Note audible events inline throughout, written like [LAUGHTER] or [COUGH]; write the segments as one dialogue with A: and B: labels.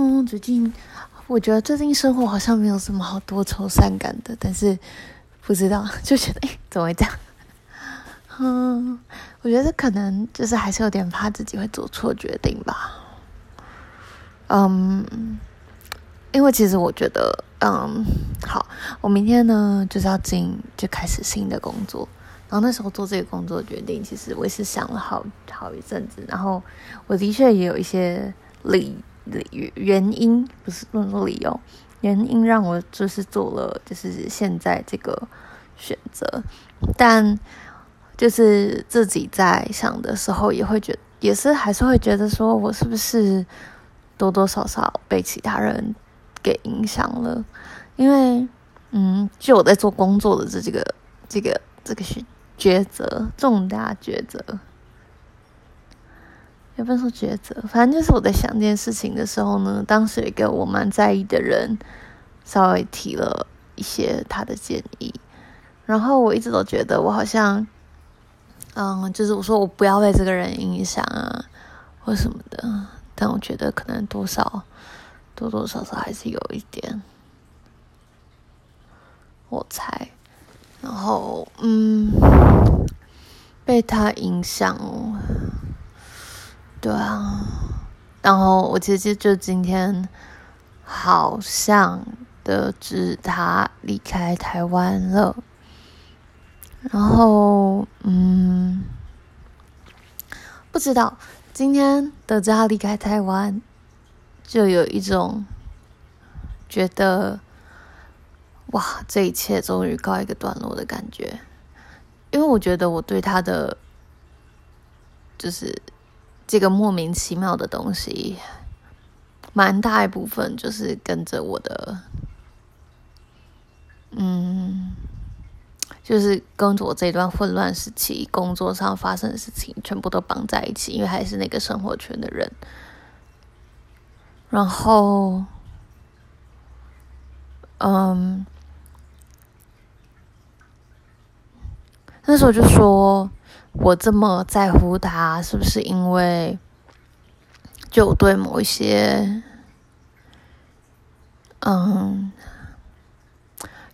A: 嗯，最近我觉得最近生活好像没有什么好多愁善感的，但是不知道就觉得哎，怎么会这样？嗯，我觉得可能就是还是有点怕自己会做错决定吧。嗯，因为其实我觉得，嗯，好，我明天呢就是要进就开始新的工作。然后那时候做这个工作决定，其实我也是想了好好一阵子。然后我的确也有一些理理原因，不是不能说理由，原因让我就是做了就是现在这个选择。但就是自己在想的时候，也会觉也是还是会觉得说，我是不是多多少少被其他人给影响了？因为嗯，就我在做工作的这这个这个这个选。抉择，重大抉择，也不能说抉择，反正就是我在想这件事情的时候呢，当时有一个我蛮在意的人，稍微提了一些他的建议，然后我一直都觉得我好像，嗯，就是我说我不要被这个人影响啊，或什么的，但我觉得可能多少，多多少少还是有一点，我猜。然后，嗯，被他影响，对啊。然后我其实就今天好像得知他离开台湾了。然后，嗯，不知道今天得知他离开台湾，就有一种觉得。哇，这一切终于告一个段落的感觉，因为我觉得我对他的就是这个莫名其妙的东西，蛮大一部分就是跟着我的，嗯，就是跟着我这段混乱时期工作上发生的事情全部都绑在一起，因为还是那个生活圈的人，然后，嗯。那时候就说，我这么在乎他，是不是因为就对某一些，嗯，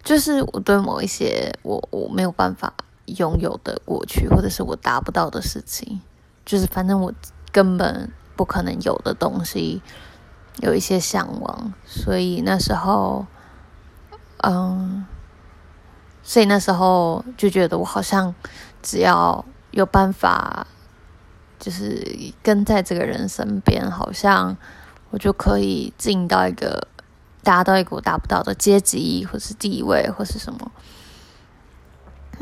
A: 就是我对某一些我我没有办法拥有的过去，或者是我达不到的事情，就是反正我根本不可能有的东西，有一些向往，所以那时候，嗯。所以那时候就觉得我好像只要有办法，就是跟在这个人身边，好像我就可以进到一个达到一个我达不到的阶级，或是地位，或是什么。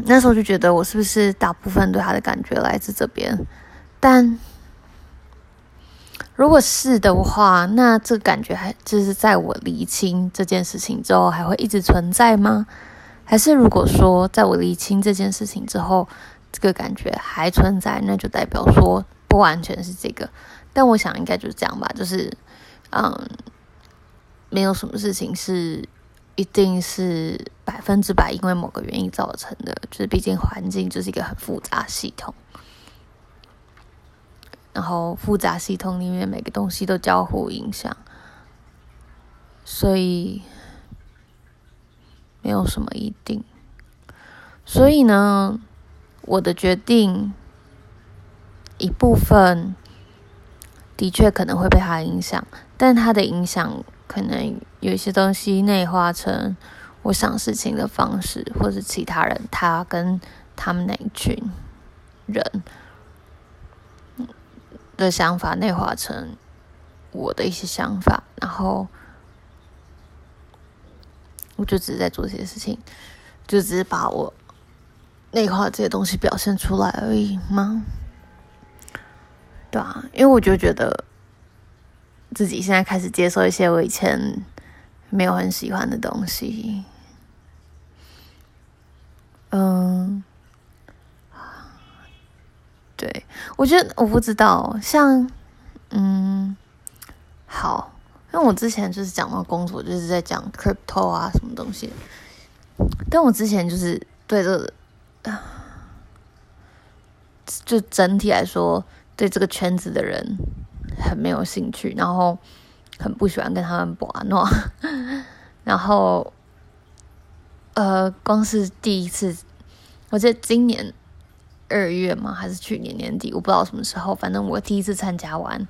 A: 那时候就觉得我是不是大部分对他的感觉来自这边？但如果是的话，那这个感觉还就是在我厘清这件事情之后，还会一直存在吗？还是如果说，在我厘清这件事情之后，这个感觉还存在，那就代表说不完全是这个。但我想应该就是这样吧，就是，嗯，没有什么事情是一定是百分之百因为某个原因造成的，就是毕竟环境就是一个很复杂系统，然后复杂系统里面每个东西都交互影响，所以。没有什么一定，所以呢，我的决定一部分的确可能会被他影响，但他的影响可能有一些东西内化成我想事情的方式，或是其他人他跟他们那一群人的想法内化成我的一些想法，然后。我就只是在做这些事情，就只是把我内化这些东西表现出来而已吗？对啊，因为我就觉得自己现在开始接受一些我以前没有很喜欢的东西。嗯，对，我觉得我不知道，像嗯，好。因为我之前就是讲到工作，就是在讲 crypto 啊什么东西，但我之前就是对这啊，就整体来说对这个圈子的人很没有兴趣，然后很不喜欢跟他们玩闹，[LAUGHS] 然后，呃，光是第一次，我记得今年二月嘛，还是去年年底，我不知道什么时候，反正我第一次参加完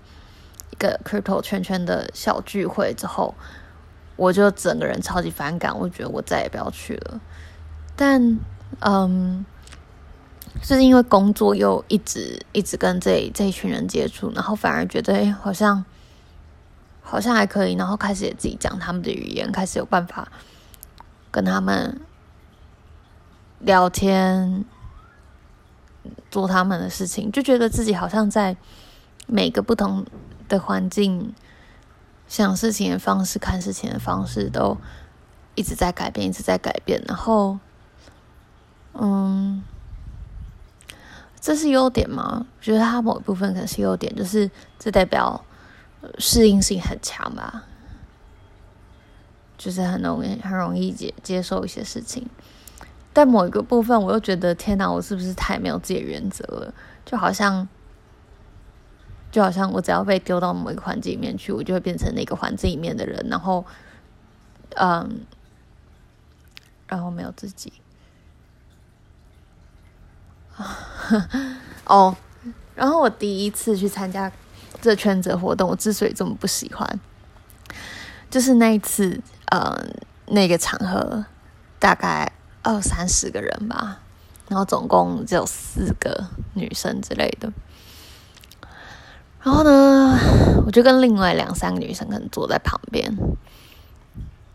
A: 一个 crypto 圈圈的小聚会之后，我就整个人超级反感，我觉得我再也不要去了。但，嗯。就是因为工作又一直一直跟这这一群人接触，然后反而觉得哎，好像好像还可以，然后开始也自己讲他们的语言，开始有办法跟他们聊天，做他们的事情，就觉得自己好像在每个不同的环境想事情的方式、看事情的方式都一直在改变，一直在改变，然后嗯。这是优点吗？我觉得它某一部分可能是优点，就是这代表适应性很强吧，就是很容易很容易接接受一些事情。但某一个部分，我又觉得天哪，我是不是太没有自己的原则了？就好像就好像我只要被丢到某一个环境里面去，我就会变成那个环境里面的人，然后嗯，然后没有自己。[LAUGHS] 哦，然后我第一次去参加这圈子活动，我之所以这么不喜欢，就是那一次，呃，那个场合大概二三十个人吧，然后总共只有四个女生之类的。然后呢，我就跟另外两三个女生可能坐在旁边，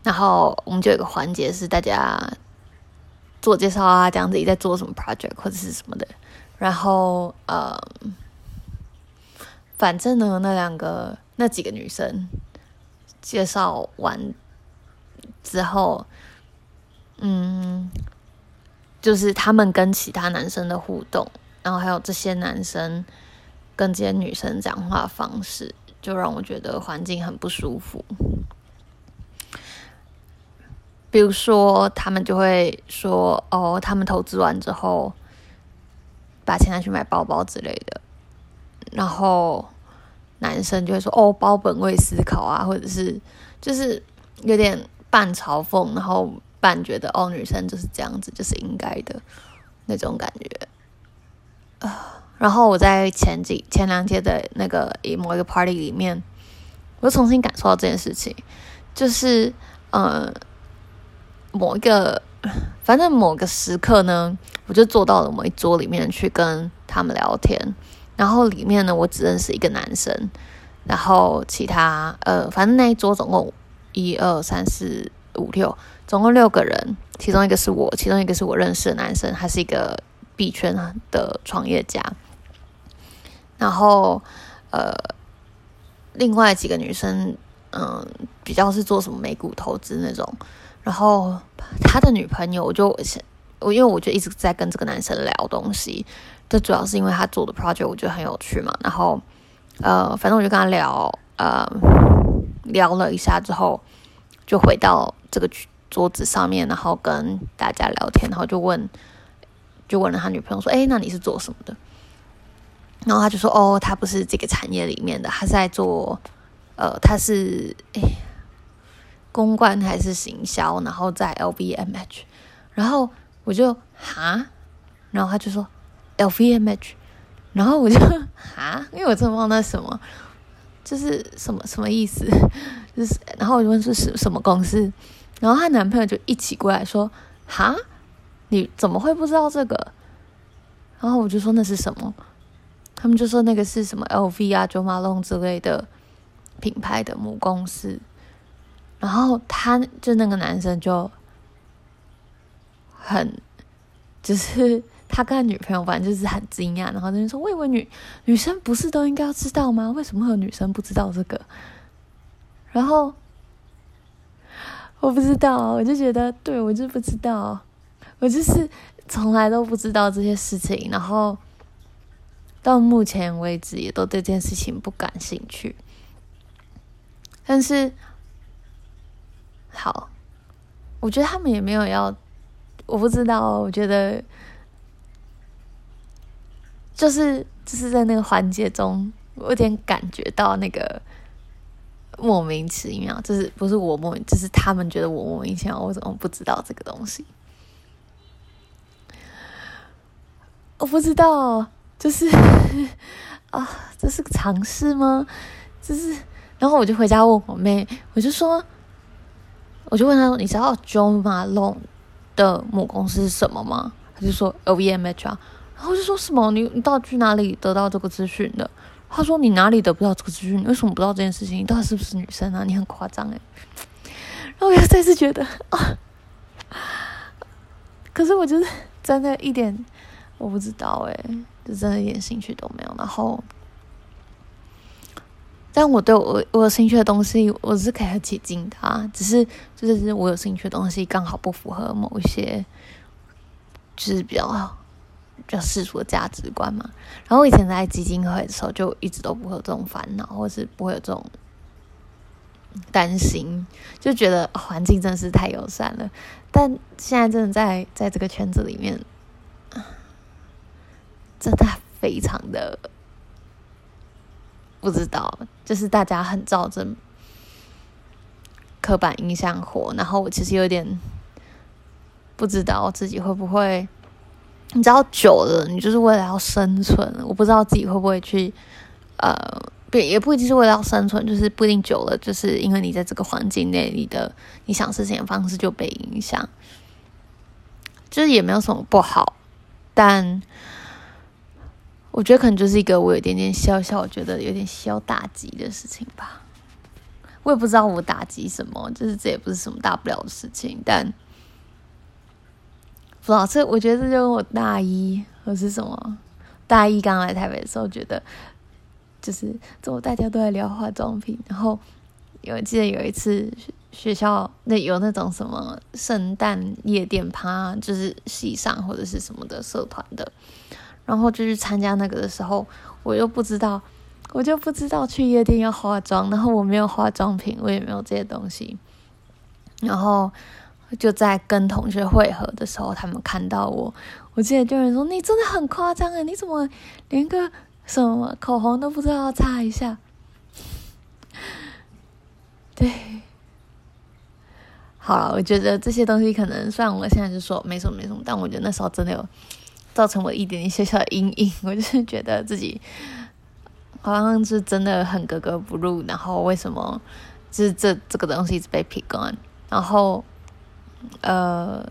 A: 然后我们就有个环节是大家。自我介绍啊，讲自己在做什么 project 或者是什么的，然后呃，反正呢，那两个那几个女生介绍完之后，嗯，就是他们跟其他男生的互动，然后还有这些男生跟这些女生讲话方式，就让我觉得环境很不舒服。比如说，他们就会说：“哦，他们投资完之后，把钱拿去买包包之类的。”然后男生就会说：“哦，包本位思考啊，或者是就是有点半嘲讽，然后半觉得哦，女生就是这样子，就是应该的那种感觉。”啊，然后我在前几前两天的那个某一个 party 里面，我又重新感受到这件事情，就是呃。某一个，反正某个时刻呢，我就坐到了某一桌里面去跟他们聊天。然后里面呢，我只认识一个男生，然后其他呃，反正那一桌总共一二三四五六，总共六个人。其中一个是我，其中一个是我认识的男生，他是一个币圈的创业家。然后呃，另外几个女生，嗯、比较是做什么美股投资那种。然后他的女朋友，我就我因为我就一直在跟这个男生聊东西，这主要是因为他做的 project 我觉得很有趣嘛。然后呃，反正我就跟他聊，呃，聊了一下之后，就回到这个桌子上面，然后跟大家聊天，然后就问，就问了他女朋友说：“哎，那你是做什么的？”然后他就说：“哦，他不是这个产业里面的，他是在做，呃，他是哎。”公关还是行销，然后在 LVMH，然后我就哈，然后他就说 LVMH，然后我就 [LAUGHS] 哈，因为我真的忘了什么，就是什么什么意思，[LAUGHS] 就是然后我就问是什什么公司，然后她男朋友就一起过来说哈，你怎么会不知道这个？然后我就说那是什么，他们就说那个是什么 LV 啊、Jo Malone 之类的品牌的母公司。然后他就那个男生就很，就是他跟他女朋友反正就是很惊讶，然后他就说：“我以为女女生不是都应该要知道吗？为什么会有女生不知道这个？”然后我不知道，我就觉得对，我就不知道，我就是从来都不知道这些事情，然后到目前为止也都对这件事情不感兴趣，但是。好，我觉得他们也没有要，我不知道。我觉得就是就是在那个环节中，我有点感觉到那个莫名其妙，就是不是我莫名，就是他们觉得我莫名其妙，我怎么不知道这个东西？我不知道，就是啊，这是个常识吗？就是，然后我就回家问我妹，我就说，我就问他说，你知道 John Malone 的母公司是什么吗？他就说 LVMH 啊，然后我就说什么？你你到底去哪里得到这个资讯的？他说：“你哪里得不到这个资讯？你为什么不知道这件事情？你到底是不是女生啊？你很夸张诶。然后我又再次觉得啊，可是我就是真的一点我不知道诶，就真的一点兴趣都没有。然后，但我对我我有兴趣的东西，我是可以很起劲的啊。只是就是我有兴趣的东西刚好不符合某一些，就是比较。”比较世俗的价值观嘛，然后我以前在基金会的时候，就一直都不会有这种烦恼，或是不会有这种担心，就觉得环境真的是太友善了。但现在真的在在这个圈子里面，真的非常的不知道，就是大家很照着刻板印象活，然后我其实有点不知道自己会不会。你知道久了，你就是为了要生存。我不知道自己会不会去，呃，不也不一定是为了要生存，就是不一定久了，就是因为你在这个环境内，你的你想事情的方式就被影响。就是也没有什么不好，但我觉得可能就是一个我有点点小小，我觉得有点小打击的事情吧。我也不知道我打击什么，就是这也不是什么大不了的事情，但。不知道，这我觉得这就跟我大一或是什么大一刚来台北的时候，觉得就是怎么大家都在聊化妆品，然后有记得有一次学校那有那种什么圣诞夜店趴，就是系上或者是什么的社团的，然后就去参加那个的时候，我又不知道，我就不知道去夜店要化妆，然后我没有化妆品，我也没有这些东西，然后。就在跟同学会合的时候，他们看到我，我记得就有人说：“你真的很夸张啊！你怎么连个什么口红都不知道要擦一下？” [LAUGHS] 对，好了，我觉得这些东西可能，虽然我现在就说没什么没什么，但我觉得那时候真的有造成我一点点小小的阴影。[LAUGHS] 我就是觉得自己好像是真的很格格不入，然后为什么就是这这个东西一直被 pick on，然后。呃，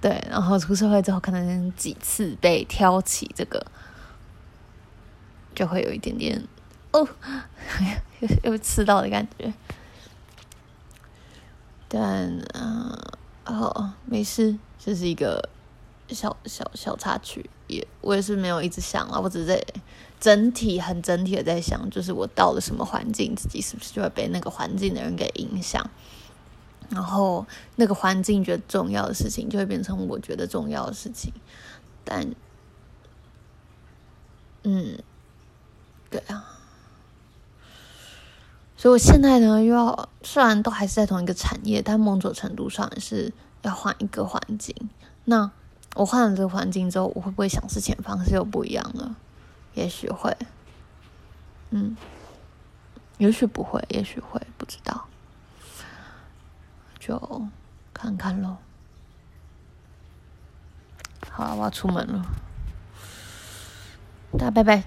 A: 对，然后出社会之后，可能几次被挑起这个，就会有一点点哦，又 [LAUGHS] 又刺到的感觉。但嗯，哦，没事，这是一个小小小插曲，也我也是没有一直想啊，我只是在整体很整体的在想，就是我到了什么环境，自己是不是就会被那个环境的人给影响。然后那个环境觉得重要的事情，就会变成我觉得重要的事情。但，嗯，对啊。所以我现在呢，又要虽然都还是在同一个产业，但某种程度上也是要换一个环境。那我换了这个环境之后，我会不会想事情方式又不一样了？也许会。嗯，也许不会，也许会，不知道。就看看咯。好，我要出门了，大家拜拜。